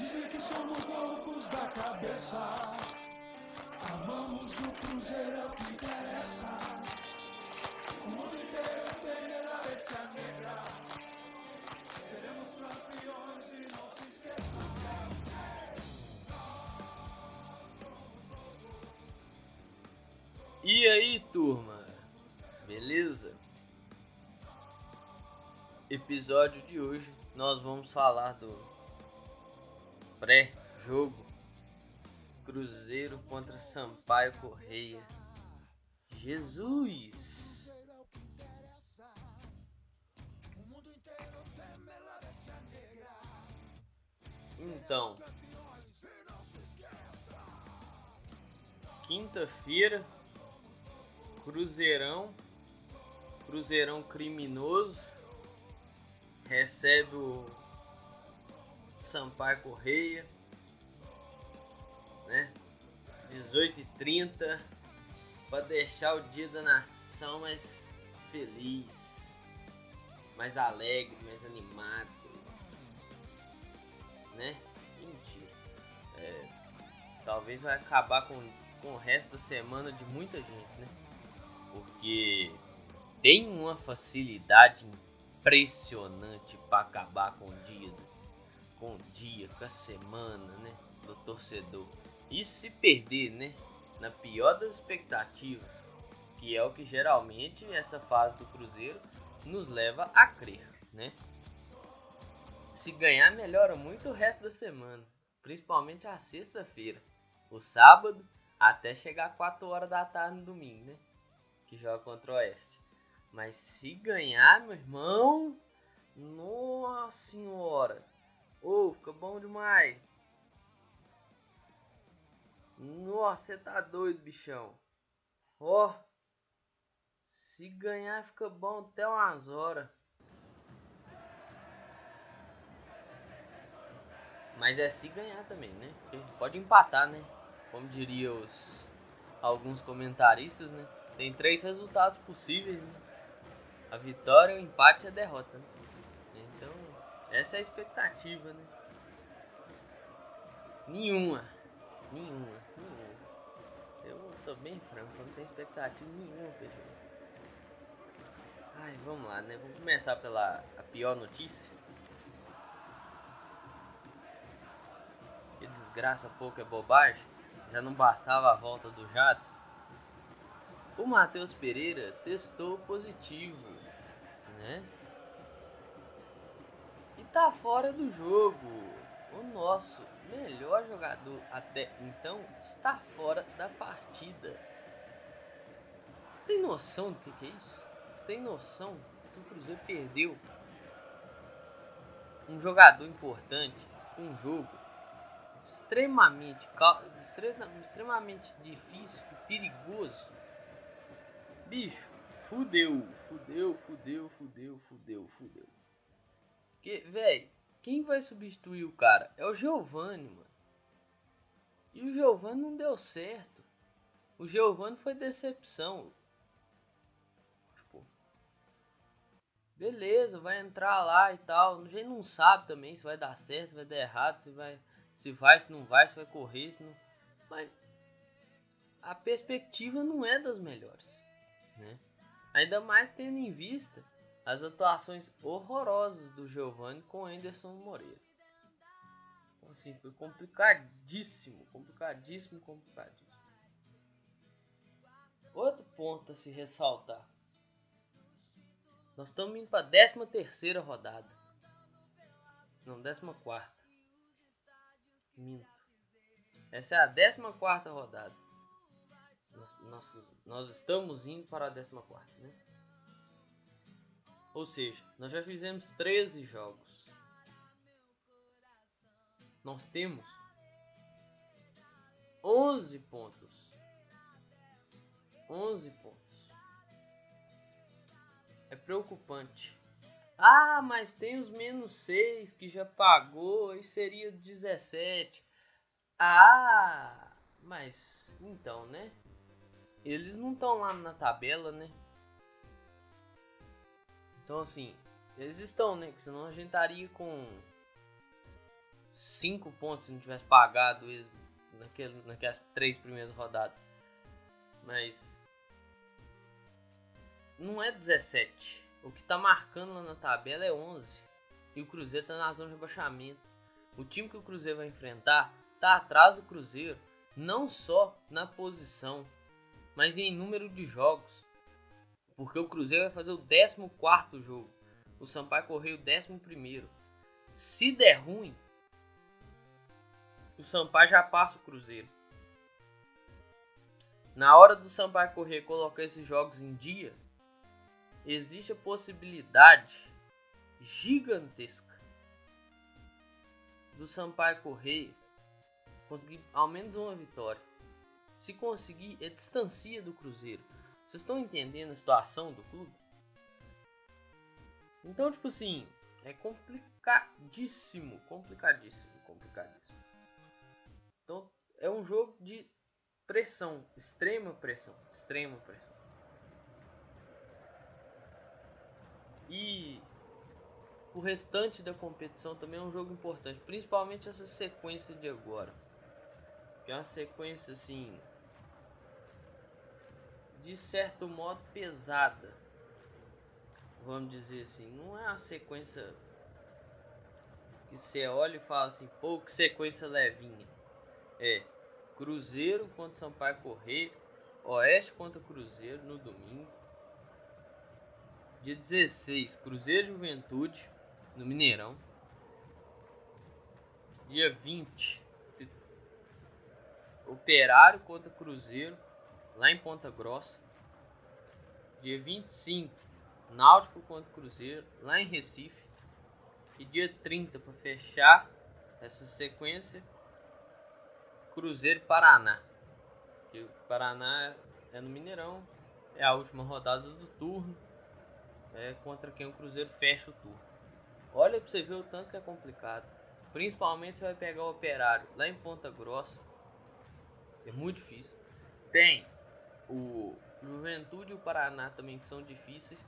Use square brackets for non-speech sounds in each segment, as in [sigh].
Dizem que somos loucos da cabeça. Amamos o Cruzeiro, é o que interessa. O mundo inteiro tem da bestia negra. Seremos campeões e não se esqueçam. E aí, turma? Beleza? Episódio de hoje nós vamos falar do pré-jogo Cruzeiro contra Sampaio Correia. Jesus! Então, quinta-feira, Cruzeirão, Cruzeirão criminoso, recebe o Sampaio Correia, né? 18h30 para deixar o dia da nação mais feliz, mais alegre, mais animado, né? Mentira. É, talvez vai acabar com, com o resto da semana de muita gente, né? Porque tem uma facilidade impressionante para acabar com o dia, com o dia, com a semana, né, do torcedor. E se perder, né, na pior das expectativas, que é o que geralmente essa fase do Cruzeiro nos leva a crer, né? Se ganhar melhora muito o resto da semana, principalmente a sexta-feira, o sábado até chegar 4 horas da tarde no domingo, né? Que joga contra o Oeste. Mas se ganhar, meu irmão, nossa senhora, ô, oh, fica bom demais. Nossa, você tá doido, bichão. Ó, oh, se ganhar fica bom até umas horas. Mas é se ganhar também, né? Porque pode empatar, né? Como diriam os alguns comentaristas, né? Tem três resultados possíveis, né? A vitória, o empate e a derrota, né? Então, essa é a expectativa, né? Nenhuma. Nenhuma. Nenhuma. Eu sou bem franco, não tenho expectativa nenhuma, pessoal. Ai, vamos lá, né? Vamos começar pela a pior notícia. Que desgraça pouco é bobagem. Já não bastava a volta do Jadson. O Matheus Pereira testou positivo, né? Tá fora do jogo. O nosso melhor jogador até então está fora da partida. Você tem noção do que, que é isso? Você tem noção que o Cruzeiro perdeu um jogador importante, um jogo extremamente, extremamente difícil e perigoso. Bicho, fudeu, fudeu, fudeu, fudeu, fudeu, fudeu. Que, velho, quem vai substituir o cara? É o Giovanni, mano. E o Giovanni não deu certo. O Giovanni foi decepção. Tipo, beleza, vai entrar lá e tal. A gente não sabe também se vai dar certo, se vai dar errado, se vai, se vai, se não vai, se vai correr, se não. Mas a perspectiva não é das melhores, né? Ainda mais tendo em vista as atuações horrorosas do Giovanni com Anderson Moreira. Então, assim, foi complicadíssimo, complicadíssimo, complicadíssimo. Outro ponto a se ressaltar. Nós estamos indo para a 13 terceira rodada. Não, 14 Minto. Essa é a 14 quarta rodada. Nós, nós, nós estamos indo para a 14 quarta, né? Ou seja, nós já fizemos 13 jogos. Nós temos 11 pontos. 11 pontos. É preocupante. Ah, mas tem os menos 6 que já pagou e seria 17. Ah, mas então, né? Eles não estão lá na tabela, né? Então, assim, eles estão, né? Senão a gente estaria com 5 pontos se não tivesse pagado eles naquele, naquelas três primeiras rodadas. Mas não é 17. O que tá marcando lá na tabela é 11. E o Cruzeiro tá na zona de rebaixamento. O time que o Cruzeiro vai enfrentar tá atrás do Cruzeiro, não só na posição, mas em número de jogos. Porque o Cruzeiro vai fazer o 14 jogo. O Sampaio correu o 11. Se der ruim, o Sampaio já passa o Cruzeiro. Na hora do Sampaio correr colocar esses jogos em dia, existe a possibilidade gigantesca do Sampaio correr conseguir ao menos uma vitória. Se conseguir, é distancia do Cruzeiro. Vocês estão entendendo a situação do clube? Então, tipo assim, é complicadíssimo, complicadíssimo, complicadíssimo. Então, é um jogo de pressão, extrema pressão, extrema pressão. E o restante da competição também é um jogo importante, principalmente essa sequência de agora. Que é uma sequência assim de certo modo pesada. Vamos dizer assim, não é uma sequência que você olha e fala assim, pô, que sequência levinha. É Cruzeiro contra Sampaio Correio, Oeste contra Cruzeiro no domingo. Dia 16, Cruzeiro Juventude no Mineirão. Dia 20, Operário contra Cruzeiro lá em Ponta Grossa. Dia 25, Náutico contra Cruzeiro lá em Recife. E dia 30 para fechar essa sequência, Cruzeiro Paraná. Que o Paraná é no Mineirão, é a última rodada do turno. É contra quem o Cruzeiro fecha o turno. Olha para você ver o tanto que é complicado. Principalmente você vai pegar o Operário lá em Ponta Grossa. É muito difícil. Tem o Juventude e o Paraná também que são difíceis.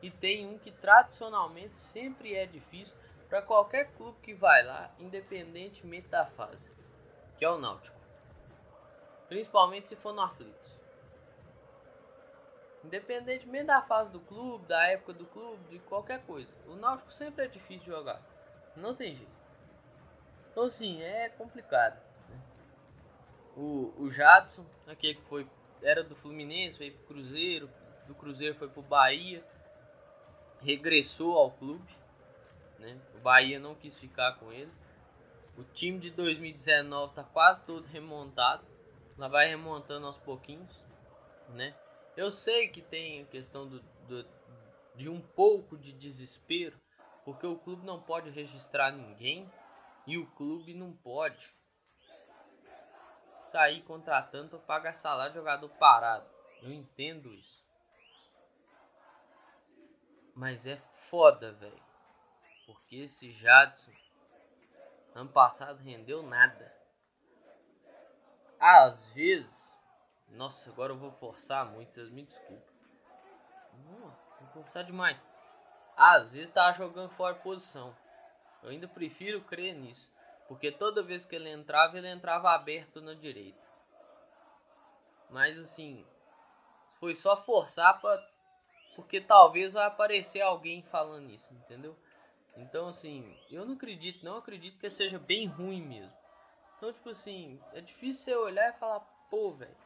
E tem um que tradicionalmente sempre é difícil para qualquer clube que vai lá, independentemente da fase que é o Náutico. Principalmente se for no Aflitos. Independentemente da fase do clube, da época do clube, de qualquer coisa. O Náutico sempre é difícil de jogar. Não tem jeito. Então assim, é complicado. Né? O, o Jadson, aquele que foi, era do Fluminense, veio pro Cruzeiro, do Cruzeiro foi pro Bahia, regressou ao clube. Né? O Bahia não quis ficar com ele. O time de 2019 tá quase todo remontado. Ela vai remontando aos pouquinhos, né? Eu sei que tem a questão do, do, de um pouco de desespero, porque o clube não pode registrar ninguém e o clube não pode sair contratando pagar salário de jogador parado. Eu entendo isso. Mas é foda, velho. Porque esse Jadson Ano passado rendeu nada. Às vezes. Nossa, agora eu vou forçar muito, vocês me desculpem. vou forçar demais. Às vezes tava jogando fora de posição. Eu ainda prefiro crer nisso. Porque toda vez que ele entrava, ele entrava aberto na direita. Mas assim, foi só forçar para porque talvez vai aparecer alguém falando isso, entendeu? Então, assim, eu não acredito, não acredito que seja bem ruim mesmo. Então, tipo assim, é difícil você olhar e falar, pô, velho,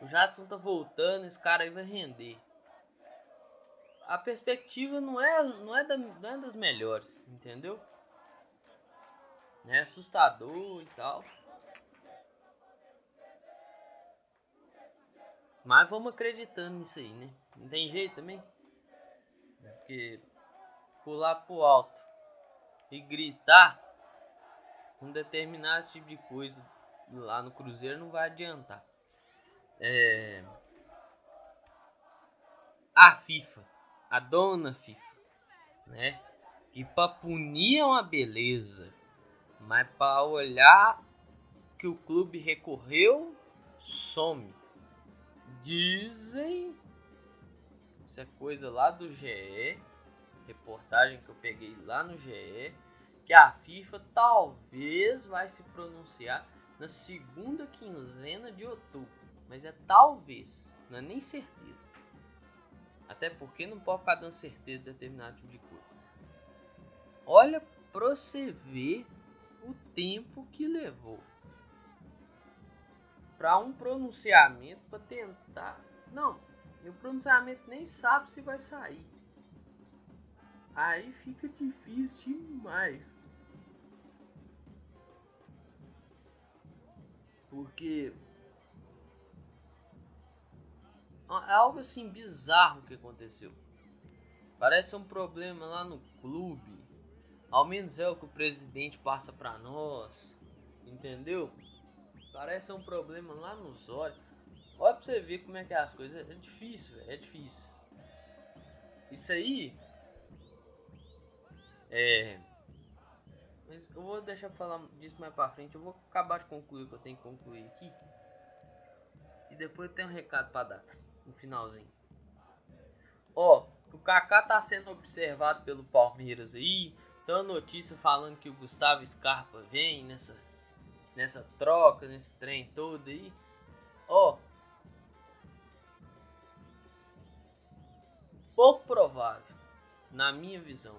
o Jadson tá voltando, esse cara aí vai render. A perspectiva não é, não é, da, não é das melhores, entendeu? É assustador e tal. Mas vamos acreditando nisso aí, né? Não tem jeito também. Porque pular pro alto e gritar um determinado tipo de coisa lá no Cruzeiro não vai adiantar. É... A FIFA, a dona FIFA, né? Que pra punir é uma beleza, mas para olhar que o clube recorreu, some. Dizem, isso é coisa lá do GE, reportagem que eu peguei lá no GE, que a FIFA talvez vai se pronunciar na segunda quinzena de outubro. Mas é talvez, não é nem certeza. Até porque não pode ficar dando certeza de determinado tipo de coisa. Olha pra você ver o tempo que levou para um pronunciamento para tentar. Não, o pronunciamento nem sabe se vai sair. Aí fica difícil demais. Porque é algo assim bizarro que aconteceu. Parece um problema lá no clube. Ao menos é o que o presidente passa para nós. Entendeu? Parece um problema lá nos olhos. Olha pra você ver como é que é as coisas. É difícil, véio, é difícil. Isso aí. É. Mas eu vou deixar falar disso mais pra frente. Eu vou acabar de concluir o que eu tenho que concluir aqui. E depois tem um recado pra dar. No finalzinho. Ó, o Kaká tá sendo observado pelo Palmeiras aí. Tem uma notícia falando que o Gustavo Scarpa vem nessa, nessa troca, nesse trem todo aí. Ó, pouco provável, na minha visão.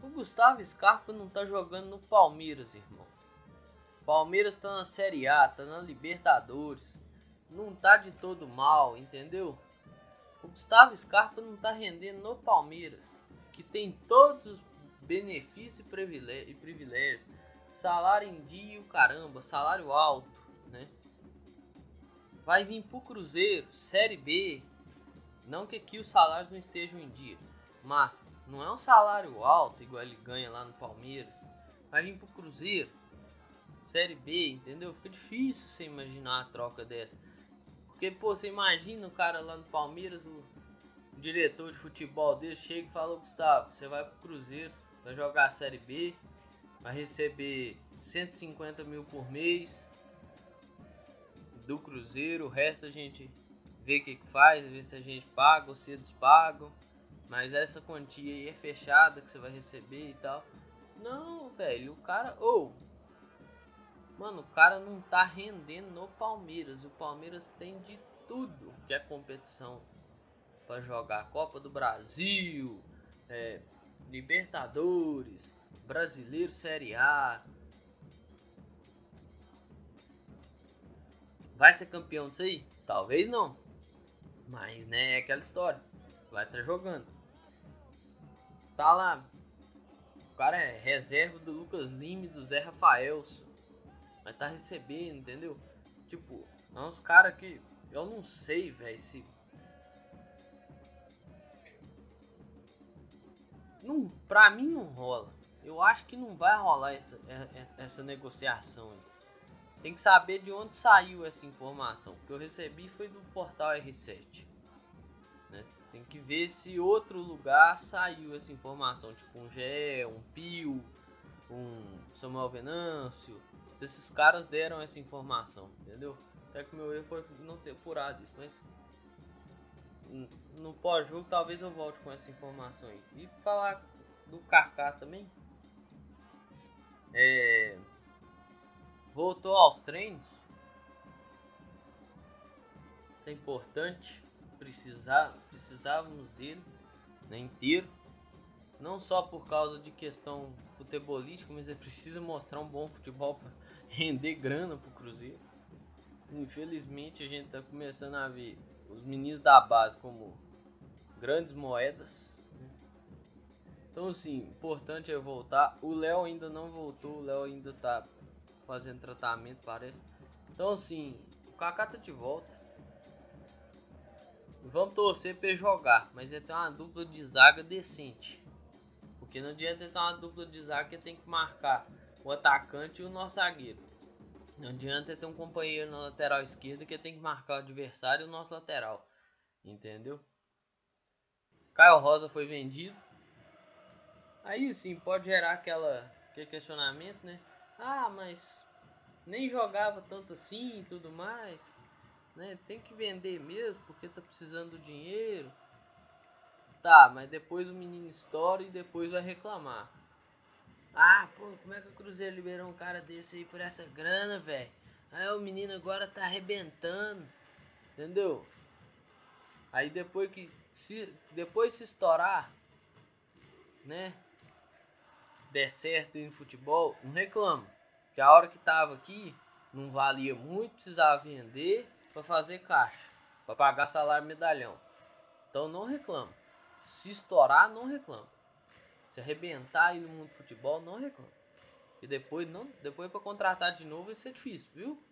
O Gustavo Scarpa não tá jogando no Palmeiras, irmão. Palmeiras tá na Série A, tá na Libertadores. Não tá de todo mal, entendeu? O Gustavo Scarpa não tá rendendo no Palmeiras, que tem todos os benefícios e privilégios. Salário em dia, o caramba, salário alto, né? Vai vir pro Cruzeiro, Série B, não que aqui os salários não estejam em dia, mas não é um salário alto igual ele ganha lá no Palmeiras. Vai vir pro Cruzeiro, Série B, entendeu? Fica difícil você imaginar a troca dessa. Porque, pô, você imagina o cara lá no Palmeiras, o diretor de futebol dele chega e fala: Gustavo, você vai pro Cruzeiro, vai jogar a Série B, vai receber 150 mil por mês do Cruzeiro, o resto a gente ver o que, faz, ver se a gente paga ou se eles pagam. Mas essa quantia aí é fechada que você vai receber e tal. Não, velho, o cara. Ou. Oh, mano, o cara não tá rendendo no Palmeiras. O Palmeiras tem de tudo que é competição para jogar. Copa do Brasil, é, Libertadores, Brasileiro Série A. Vai ser campeão disso aí? Talvez não. Mas, né, é aquela história. Vai estar tá jogando. Tá lá. O cara é reserva do Lucas Lima do Zé Rafael. Vai estar tá recebendo, entendeu? Tipo, é uns caras que. Eu não sei, velho, se. Não, pra mim não rola. Eu acho que não vai rolar essa, é, é, essa negociação. Tem que saber de onde saiu essa informação. que eu recebi foi do portal R7. Né? Tem que ver se outro lugar saiu essa informação. Tipo um GE, um Pio, um Samuel Venâncio. Se esses caras deram essa informação, entendeu? Até que meu erro foi não ter apurado isso. Mas no pós-jogo talvez eu volte com essa informação aí. E falar do Kaká também. É, voltou aos treinos. Isso é importante. Precisar, precisávamos dele né, inteiro. Não só por causa de questão futebolística, mas é preciso mostrar um bom futebol para [laughs] render grana pro Cruzeiro. Infelizmente a gente está começando a ver os meninos da base como grandes moedas. Então assim, importante é voltar. O Léo ainda não voltou, o Léo ainda tá fazendo tratamento, parece. Então assim, o Kaká tá de volta. Vamos torcer para jogar, mas ele tem uma dupla de zaga decente. Porque não adianta ter uma dupla de zaga que tem que marcar o atacante e o nosso zagueiro. Não adianta ter um companheiro na lateral esquerda que tem que marcar o adversário e o nosso lateral. Entendeu? Caio Rosa foi vendido. Aí sim pode gerar aquela, aquele questionamento, né? Ah, mas nem jogava tanto assim e tudo mais. Né? Tem que vender mesmo porque tá precisando do dinheiro. Tá, mas depois o menino estoura e depois vai reclamar. Ah, pô, como é que o Cruzeiro liberou um cara desse aí por essa grana, velho? Aí o menino agora tá arrebentando. Entendeu? Aí depois que se depois se estourar, né? Der certo em futebol, não reclama. Que a hora que tava aqui não valia muito, precisava vender para fazer caixa, para pagar salário medalhão. Então não reclama. Se estourar, não reclama. Se arrebentar aí no mundo do futebol, não reclama. E depois não, depois para contratar de novo vai ser difícil, viu?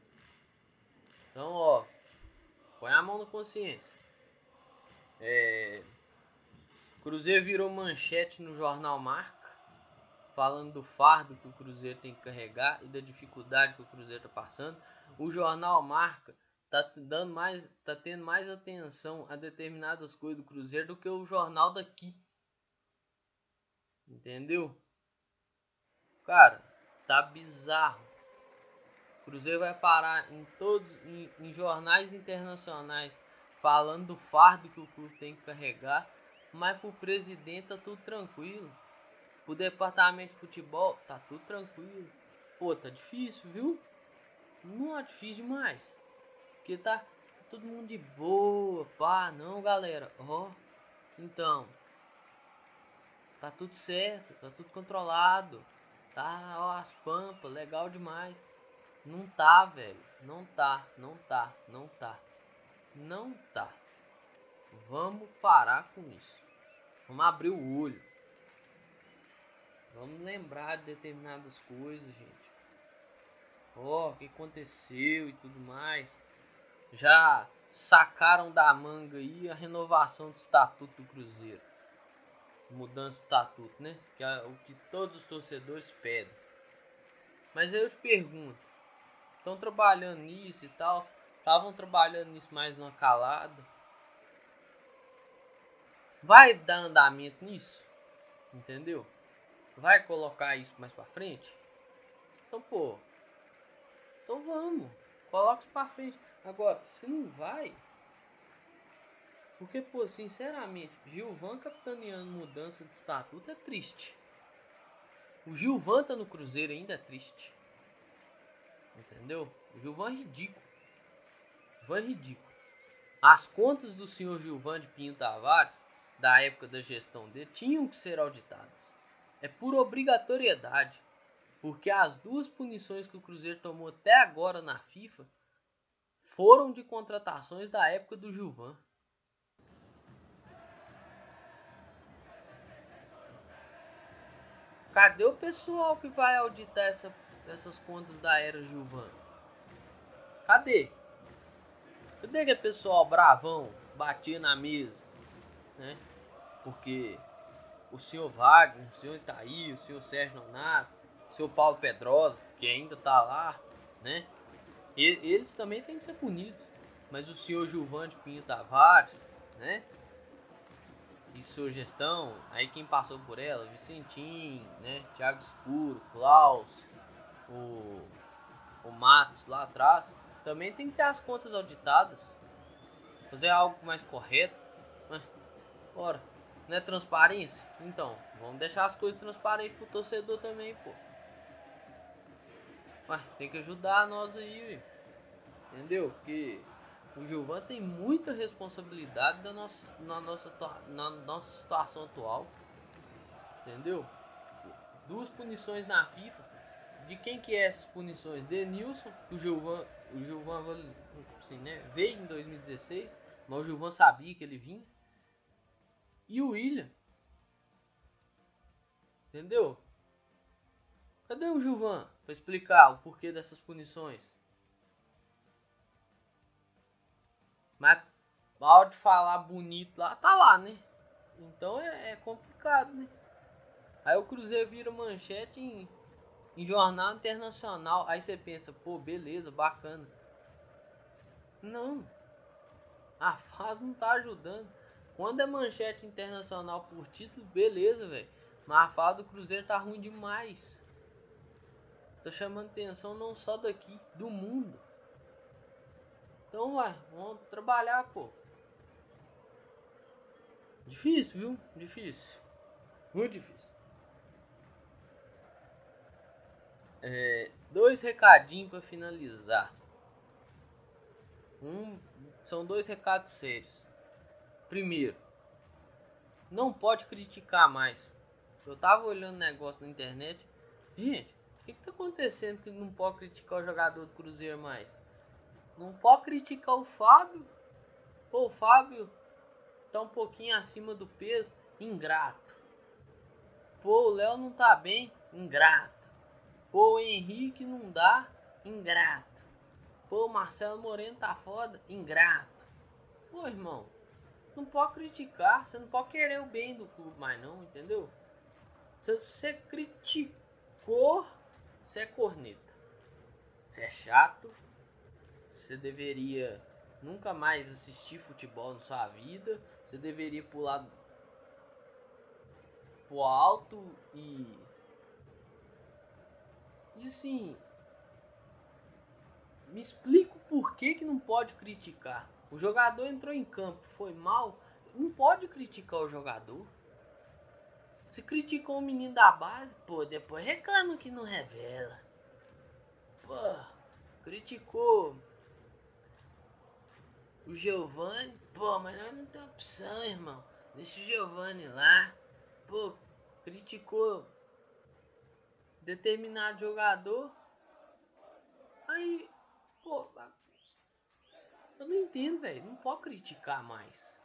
Então, ó, põe a mão na consciência. É, Cruzeiro virou manchete no jornal Marca, falando do fardo que o Cruzeiro tem que carregar e da dificuldade que o Cruzeiro está passando. O jornal Marca tá dando mais, tá tendo mais atenção a determinadas coisas do Cruzeiro do que o jornal daqui. Entendeu? Cara, tá bizarro. O Cruzeiro vai parar em todos em, em jornais internacionais falando do fardo que o clube tem que carregar, mas pro presidente tá tudo tranquilo. Pro departamento de futebol tá tudo tranquilo. Pô, tá difícil, viu? Não é difícil demais. Porque tá, todo mundo de boa, pá, não, galera. Ó, oh, então, tá tudo certo, tá tudo controlado. Tá, ó, as pampas, legal demais. Não tá, velho. Não tá, não tá, não tá. Não tá. Vamos parar com isso. Vamos abrir o olho. Vamos lembrar de determinadas coisas, gente. Ó, oh, o que aconteceu e tudo mais. Já sacaram da manga aí a renovação do estatuto do Cruzeiro. Mudança de estatuto, né? Que é o que todos os torcedores pedem. Mas eu te pergunto, estão trabalhando nisso e tal, estavam trabalhando nisso mais numa calada. Vai dar andamento nisso? Entendeu? Vai colocar isso mais pra frente? Então, pô. Então vamos. Coloca isso pra frente. Agora, se não vai. Porque, pô, sinceramente, Gilvan capitaneando mudança de estatuto é triste. O Gilvan tá no Cruzeiro ainda é triste. Entendeu? O Gilvan é ridículo. O Gilvan é ridículo. As contas do senhor Gilvan de Pinho Tavares, da época da gestão dele, tinham que ser auditadas. É por obrigatoriedade. Porque as duas punições que o Cruzeiro tomou até agora na FIFA foram de contratações da época do Gilvan. Cadê o pessoal que vai auditar essa, essas contas da era Gilvan? Cadê? Cadê aquele pessoal bravão batia na mesa? Né? Porque o senhor Wagner, o senhor Itaí, o senhor Sérgio Nonato, o senhor Paulo Pedrosa, que ainda tá lá, né? E, eles também têm que ser punidos. Mas o senhor Gilvan de Pinho Tavares, né? E sua gestão, aí quem passou por ela, Vicentim, né? Thiago Escuro, Klaus, o, o Matos lá atrás, também tem que ter as contas auditadas. Fazer algo mais correto. Mas, bora. Não é transparência? Então, vamos deixar as coisas transparentes pro torcedor também, pô. Mas tem que ajudar nós aí, entendeu? Porque o Gilvan tem muita responsabilidade na nossa, na, nossa, na nossa situação atual, entendeu? Duas punições na FIFA. De quem que é essas punições? Denilson, o Gilvan, o Gilvan assim, né, veio em 2016, mas o Gilvan sabia que ele vinha. E o William. Entendeu? Cadê o Gilvan para explicar o porquê dessas punições? Mas a hora de falar bonito lá, tá lá, né? Então é, é complicado, né? Aí o Cruzeiro vira manchete em, em jornal internacional. Aí você pensa, pô, beleza, bacana. Não. A fase não tá ajudando. Quando é manchete internacional por título, beleza, velho. Mas a fase do Cruzeiro tá ruim demais. Tô chamando atenção não só daqui, do mundo. Então vai, vamos trabalhar, pô. Difícil, viu? Difícil. Muito difícil. É, dois recadinhos para finalizar. Um, são dois recados sérios. Primeiro, não pode criticar mais. Eu tava olhando negócio na internet. Gente, o que, que tá acontecendo que não pode criticar o jogador do Cruzeiro mais? Não pode criticar o Fábio? Pô, o Fábio tá um pouquinho acima do peso. Ingrato. Pô, o Léo não tá bem. Ingrato. Pô, o Henrique não dá. Ingrato. Pô, o Marcelo Moreno tá foda. Ingrato. Pô, irmão. Não pode criticar. Você não pode querer o bem do clube mais não, entendeu? Se você criticou, você é corneta. Você é chato. Você deveria nunca mais assistir futebol na sua vida. Você deveria pular pro alto e. E assim. Me explica por que, que não pode criticar. O jogador entrou em campo, foi mal. Não pode criticar o jogador. Se criticou o menino da base, pô, depois reclama que não revela. Pô, criticou o Giovanni, pô, mas nós não tem opção, irmão. Deixa o Giovanni lá. Pô, criticou determinado jogador. Aí, pô, eu não entendo, velho. Não pode criticar mais.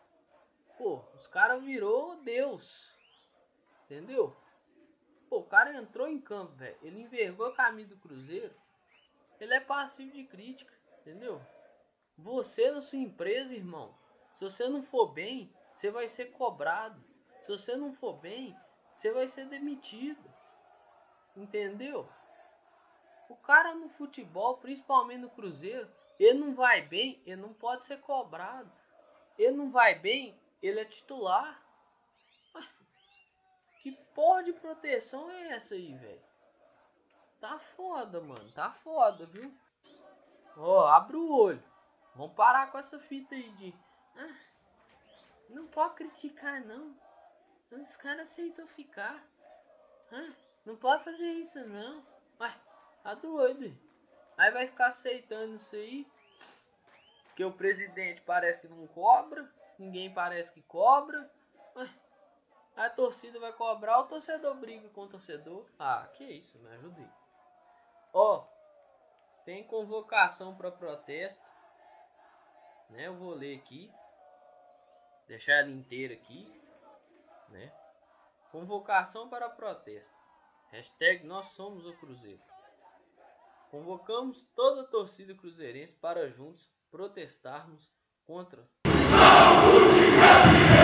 Pô, os caras virou Deus. Entendeu? Pô, o cara entrou em campo, velho. Ele envergou a camisa do Cruzeiro. Ele é passivo de crítica, entendeu? Você na sua empresa, irmão, se você não for bem, você vai ser cobrado. Se você não for bem, você vai ser demitido. Entendeu? O cara no futebol, principalmente no Cruzeiro, ele não vai bem, ele não pode ser cobrado. Ele não vai bem, ele é titular. [laughs] Que porra de proteção é essa aí, velho? Tá foda, mano. Tá foda, viu? Ó, abre o olho. Vamos parar com essa fita aí de. Ah, não pode criticar, não. Os caras aceitam ficar. Ah, não pode fazer isso, não. Ué, tá doido. Aí vai ficar aceitando isso aí. Que o presidente parece que não cobra. Ninguém parece que cobra. Ué, a torcida vai cobrar, o torcedor briga com o torcedor. Ah, que isso, me ajudei. Ó, tem convocação para protesto né? Eu vou ler aqui, deixar ela inteira aqui, né? Convocação para protesto. Hashtag nós somos o Cruzeiro. Convocamos toda a torcida cruzeirense para juntos protestarmos contra Demissão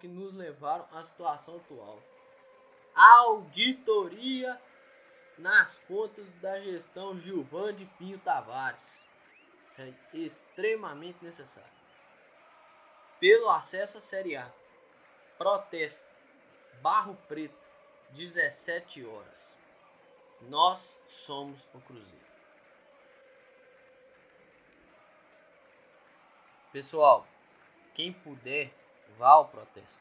que nos levaram à situação atual. Auditoria nas contas da gestão Gilvan de Pinho Tavares. Isso é extremamente necessário. Pelo acesso à Série A. Protesto. Barro Preto. 17 horas. Nós somos o Cruzeiro. Pessoal, quem puder, vá ao protesto.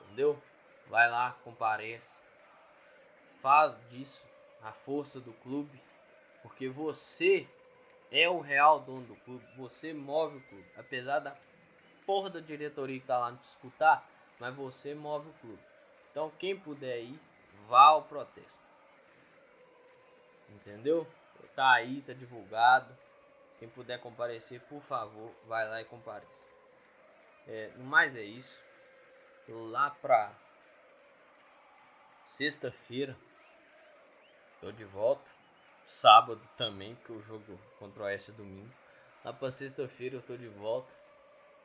Entendeu? Vai lá, compareça. faz disso a força do clube, porque você é o real dono do clube, você move o clube, apesar da porra da diretoria que tá lá disputar, mas você move o clube. Então quem puder ir, vá ao protesto. Entendeu? Tá aí, tá divulgado. Quem puder comparecer, por favor, vai lá e compareça. É, no mais é isso. Lá pra sexta-feira, tô de volta. Sábado também, porque o jogo contra o Oeste é domingo. Lá pra sexta-feira eu tô de volta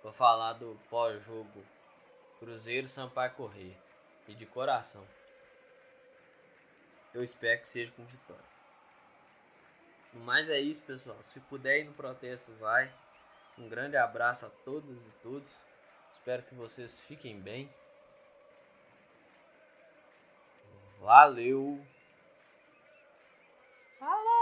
para falar do pós-jogo Cruzeiro Sampaio Correr. E de coração. Eu espero que seja com vitória. Mas é isso, pessoal. Se puder ir no protesto, vai. Um grande abraço a todos e todos. Espero que vocês fiquem bem. Valeu! Falou!